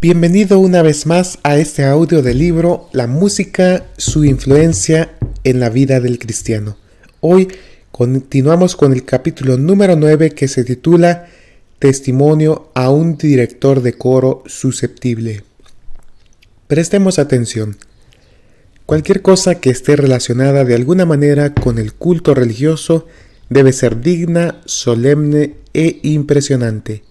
Bienvenido una vez más a este audio del libro La música, su influencia en la vida del cristiano. Hoy continuamos con el capítulo número 9 que se titula Testimonio a un director de coro susceptible. Prestemos atención. Cualquier cosa que esté relacionada de alguna manera con el culto religioso debe ser digna, solemne e impresionante.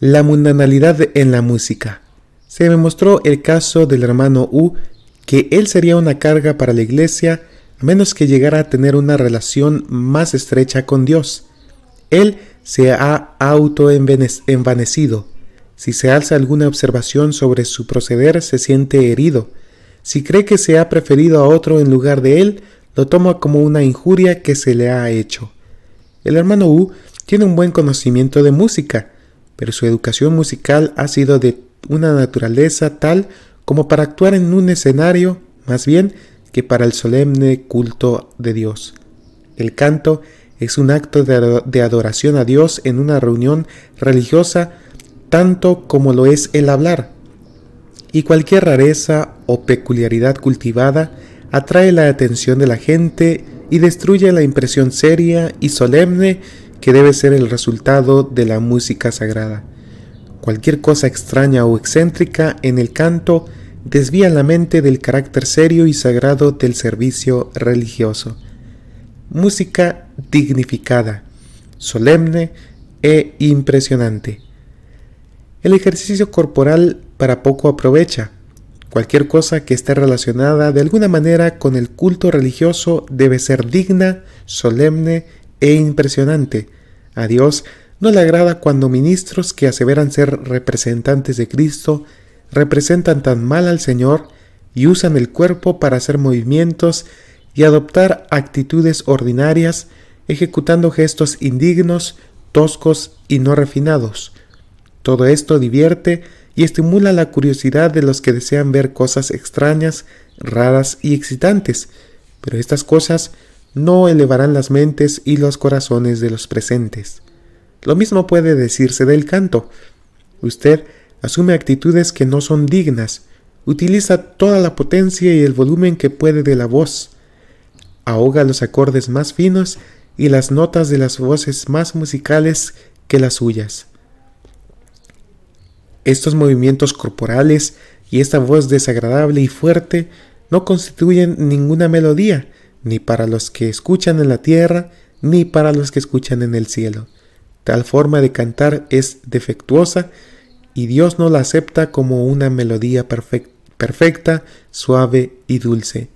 La mundanalidad en la música. Se demostró el caso del hermano U que él sería una carga para la iglesia a menos que llegara a tener una relación más estrecha con Dios. Él se ha autoenvanecido. Si se alza alguna observación sobre su proceder, se siente herido. Si cree que se ha preferido a otro en lugar de él, lo toma como una injuria que se le ha hecho. El hermano U tiene un buen conocimiento de música, pero su educación musical ha sido de una naturaleza tal como para actuar en un escenario, más bien que para el solemne culto de Dios. El canto es un acto de adoración a Dios en una reunión religiosa tanto como lo es el hablar, y cualquier rareza o peculiaridad cultivada atrae la atención de la gente y destruye la impresión seria y solemne que debe ser el resultado de la música sagrada. Cualquier cosa extraña o excéntrica en el canto desvía la mente del carácter serio y sagrado del servicio religioso. Música dignificada, solemne e impresionante. El ejercicio corporal para poco aprovecha. Cualquier cosa que esté relacionada de alguna manera con el culto religioso debe ser digna, solemne e impresionante. A Dios no le agrada cuando ministros que aseveran ser representantes de Cristo representan tan mal al Señor y usan el cuerpo para hacer movimientos y adoptar actitudes ordinarias, ejecutando gestos indignos, toscos y no refinados. Todo esto divierte y estimula la curiosidad de los que desean ver cosas extrañas, raras y excitantes, pero estas cosas no elevarán las mentes y los corazones de los presentes. Lo mismo puede decirse del canto. Usted asume actitudes que no son dignas, utiliza toda la potencia y el volumen que puede de la voz, ahoga los acordes más finos y las notas de las voces más musicales que las suyas. Estos movimientos corporales y esta voz desagradable y fuerte no constituyen ninguna melodía, ni para los que escuchan en la tierra, ni para los que escuchan en el cielo. Tal forma de cantar es defectuosa y Dios no la acepta como una melodía perfecta, suave y dulce.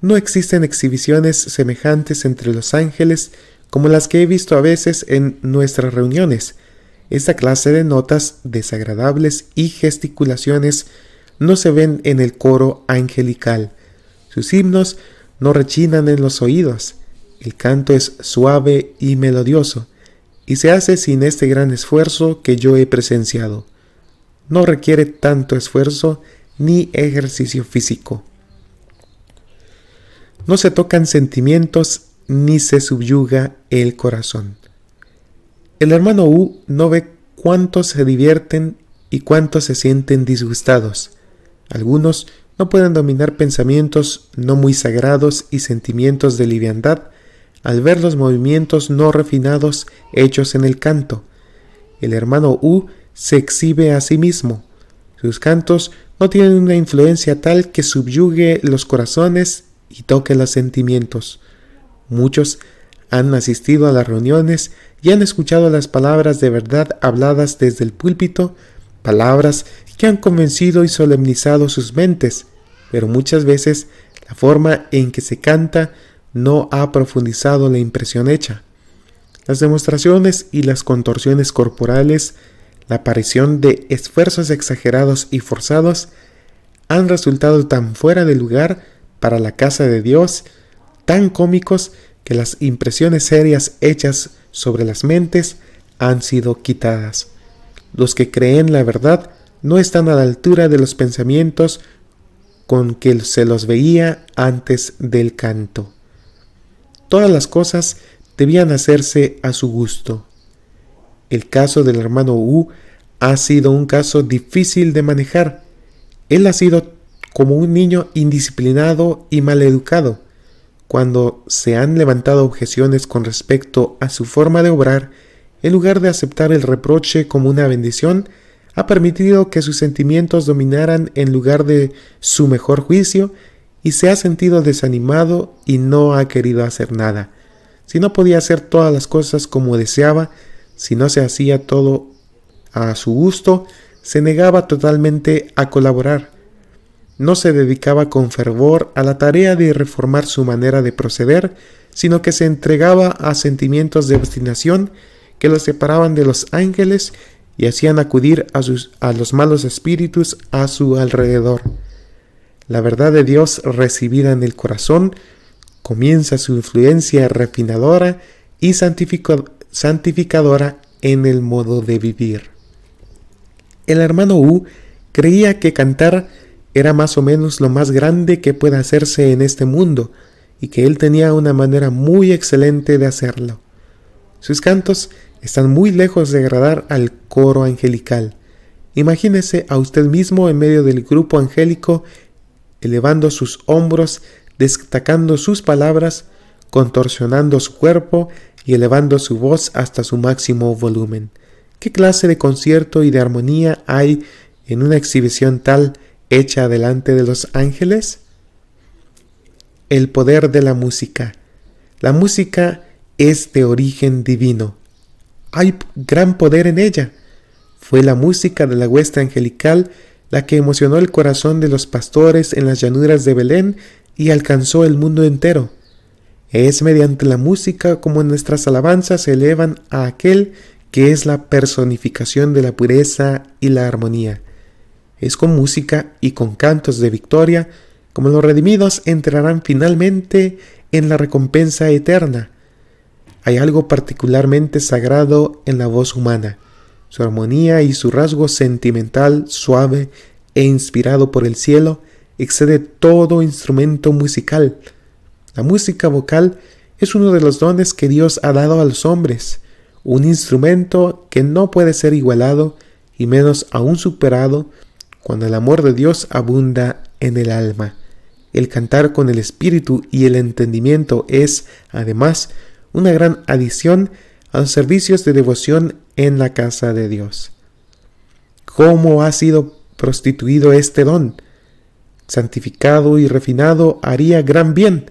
No existen exhibiciones semejantes entre los ángeles como las que he visto a veces en nuestras reuniones. Esta clase de notas desagradables y gesticulaciones no se ven en el coro angelical. Sus himnos no rechinan en los oídos. El canto es suave y melodioso, y se hace sin este gran esfuerzo que yo he presenciado. No requiere tanto esfuerzo ni ejercicio físico. No se tocan sentimientos ni se subyuga el corazón. El hermano U no ve cuántos se divierten y cuántos se sienten disgustados. Algunos no pueden dominar pensamientos no muy sagrados y sentimientos de liviandad al ver los movimientos no refinados hechos en el canto. El hermano U se exhibe a sí mismo. Sus cantos no tienen una influencia tal que subyugue los corazones y toque los sentimientos. Muchos han asistido a las reuniones y han escuchado las palabras de verdad habladas desde el púlpito, palabras que han convencido y solemnizado sus mentes, pero muchas veces la forma en que se canta no ha profundizado la impresión hecha. Las demostraciones y las contorsiones corporales, la aparición de esfuerzos exagerados y forzados, han resultado tan fuera de lugar para la casa de Dios, tan cómicos que las impresiones serias hechas sobre las mentes han sido quitadas. Los que creen la verdad no están a la altura de los pensamientos con que se los veía antes del canto. Todas las cosas debían hacerse a su gusto. El caso del hermano U ha sido un caso difícil de manejar. Él ha sido como un niño indisciplinado y maleducado. Cuando se han levantado objeciones con respecto a su forma de obrar, en lugar de aceptar el reproche como una bendición, ha permitido que sus sentimientos dominaran en lugar de su mejor juicio y se ha sentido desanimado y no ha querido hacer nada. Si no podía hacer todas las cosas como deseaba, si no se hacía todo a su gusto, se negaba totalmente a colaborar. No se dedicaba con fervor a la tarea de reformar su manera de proceder, sino que se entregaba a sentimientos de obstinación que lo separaban de los ángeles y hacían acudir a, sus, a los malos espíritus a su alrededor. La verdad de Dios recibida en el corazón comienza su influencia refinadora y santificadora en el modo de vivir. El hermano U creía que cantar era más o menos lo más grande que puede hacerse en este mundo y que él tenía una manera muy excelente de hacerlo. Sus cantos están muy lejos de agradar al coro angelical. Imagínese a usted mismo en medio del grupo angélico, elevando sus hombros, destacando sus palabras, contorsionando su cuerpo y elevando su voz hasta su máximo volumen. ¿Qué clase de concierto y de armonía hay en una exhibición tal hecha delante de los ángeles? El poder de la música. La música es de origen divino. Hay gran poder en ella. Fue la música de la huesta angelical la que emocionó el corazón de los pastores en las llanuras de Belén y alcanzó el mundo entero. Es mediante la música como nuestras alabanzas se elevan a aquel que es la personificación de la pureza y la armonía. Es con música y con cantos de victoria como los redimidos entrarán finalmente en la recompensa eterna. Hay algo particularmente sagrado en la voz humana. Su armonía y su rasgo sentimental, suave e inspirado por el cielo, excede todo instrumento musical. La música vocal es uno de los dones que Dios ha dado a los hombres, un instrumento que no puede ser igualado y menos aún superado cuando el amor de Dios abunda en el alma. El cantar con el espíritu y el entendimiento es, además, una gran adición a los servicios de devoción en la casa de Dios. ¿Cómo ha sido prostituido este don? Santificado y refinado haría gran bien,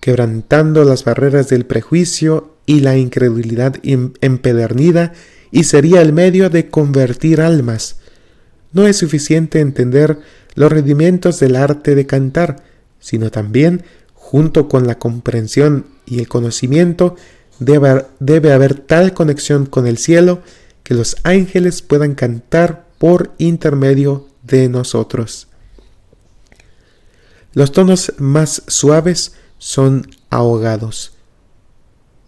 quebrantando las barreras del prejuicio y la incredulidad empedernida, y sería el medio de convertir almas. No es suficiente entender los rendimientos del arte de cantar, sino también, junto con la comprensión y el conocimiento, debe, debe haber tal conexión con el cielo que los ángeles puedan cantar por intermedio de nosotros. Los tonos más suaves son ahogados.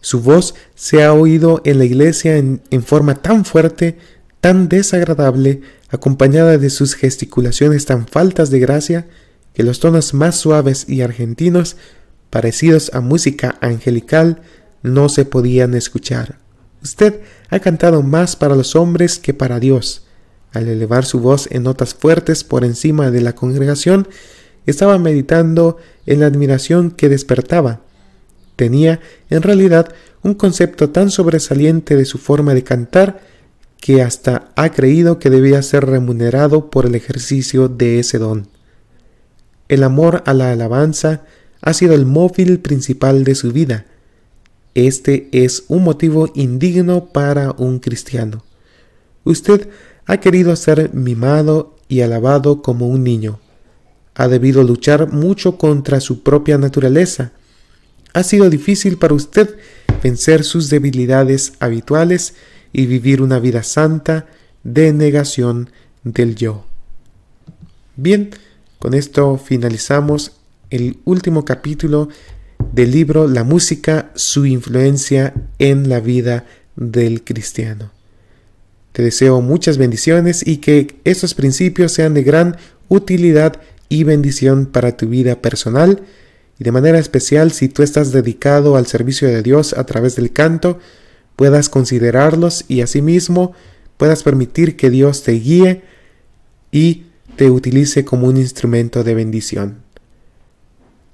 Su voz se ha oído en la iglesia en, en, forma tan fuerte, tan desagradable, acompañada de sus gesticulaciones tan faltas de gracia, que los tonos más suaves y argentinos, parecidos a música angelical, no se podían escuchar. Usted ha cantado más para los hombres que para Dios. Al elevar su voz en notas fuertes por encima de la congregación, estaba meditando en la admiración que despertaba. Tenía, en realidad, un concepto tan sobresaliente de su forma de cantar que hasta ha creído que debía ser remunerado por el ejercicio de ese don. El amor a la alabanza ha sido el móvil principal de su vida. Este es un motivo indigno para un cristiano. Usted ha querido ser mimado y alabado como un niño. Ha debido luchar mucho contra su propia naturaleza. Ha sido difícil para usted vencer sus debilidades habituales y vivir una vida santa de negación del yo. Bien, con esto finalizamos el último capítulo del libro La música, su influencia en la vida del cristiano. Te deseo muchas bendiciones y que estos principios sean de gran utilidad y bendición para tu vida personal y de manera especial si tú estás dedicado al servicio de Dios a través del canto, puedas considerarlos y asimismo puedas permitir que Dios te guíe y te utilice como un instrumento de bendición.